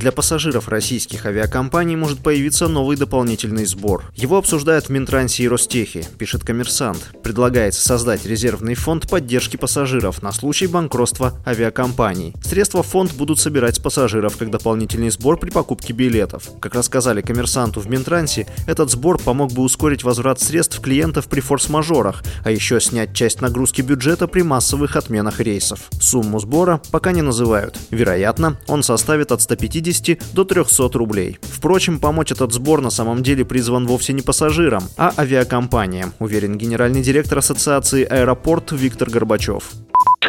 для пассажиров российских авиакомпаний может появиться новый дополнительный сбор. Его обсуждают в Минтрансе и Ростехе, пишет коммерсант. Предлагается создать резервный фонд поддержки пассажиров на случай банкротства авиакомпаний. Средства в фонд будут собирать с пассажиров как дополнительный сбор при покупке билетов. Как рассказали коммерсанту в Минтрансе, этот сбор помог бы ускорить возврат средств клиентов при форс-мажорах, а еще снять часть нагрузки бюджета при массовых отменах рейсов. Сумму сбора пока не называют. Вероятно, он составит от 150 150 до 300 рублей. Впрочем, помочь этот сбор на самом деле призван вовсе не пассажирам, а авиакомпаниям, уверен генеральный директор Ассоциации «Аэропорт» Виктор Горбачев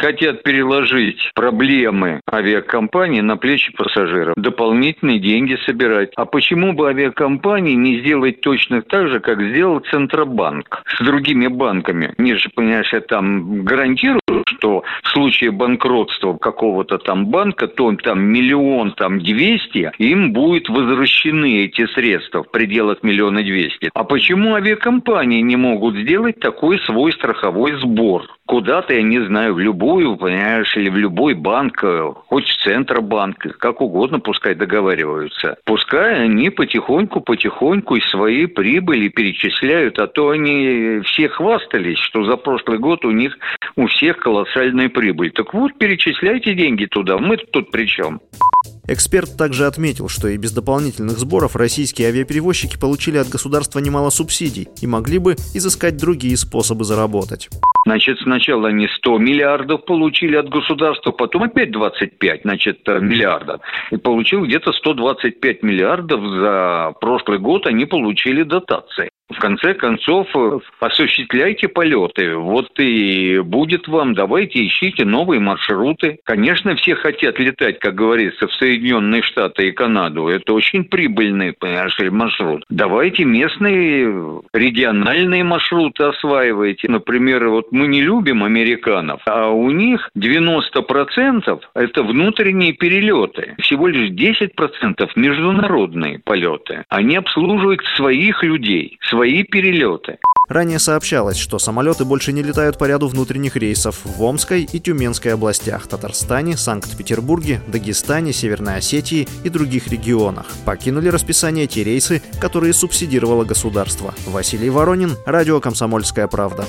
хотят переложить проблемы авиакомпании на плечи пассажиров, дополнительные деньги собирать. А почему бы авиакомпании не сделать точно так же, как сделал Центробанк с другими банками? Они же, понимаешь, там гарантируют, что в случае банкротства какого-то там банка, то там миллион, там двести, им будет возвращены эти средства в пределах миллиона двести. А почему авиакомпании не могут сделать такой свой страховой сбор? Куда-то, я не знаю, в любую любую, понимаешь, или в любой банк, э, хоть в Центробанк, как угодно пускай договариваются. Пускай они потихоньку-потихоньку из своей прибыли перечисляют, а то они все хвастались, что за прошлый год у них у всех колоссальная прибыль. Так вот, перечисляйте деньги туда, мы тут при чем? Эксперт также отметил, что и без дополнительных сборов российские авиаперевозчики получили от государства немало субсидий и могли бы изыскать другие способы заработать. Значит, сначала они 100 миллиардов получили от государства, потом опять 25, значит, э, миллиардов. И получил где-то 125 миллиардов за прошлый год они получили дотации. В конце концов, э, осуществляйте полеты. Вот и будет вам. Давайте ищите новые маршруты. Конечно, все хотят летать, как говорится, в Соединенные Штаты и Канаду. Это очень прибыльный, понимаешь, маршрут. Давайте местные региональные маршруты осваивайте. Например, вот мы не любим американцев, а у них 90% это внутренние перелеты. Всего лишь 10% международные полеты. Они обслуживают своих людей, своих свои перелеты. Ранее сообщалось, что самолеты больше не летают по ряду внутренних рейсов в Омской и Тюменской областях, Татарстане, Санкт-Петербурге, Дагестане, Северной Осетии и других регионах. Покинули расписание те рейсы, которые субсидировало государство. Василий Воронин, Радио «Комсомольская правда».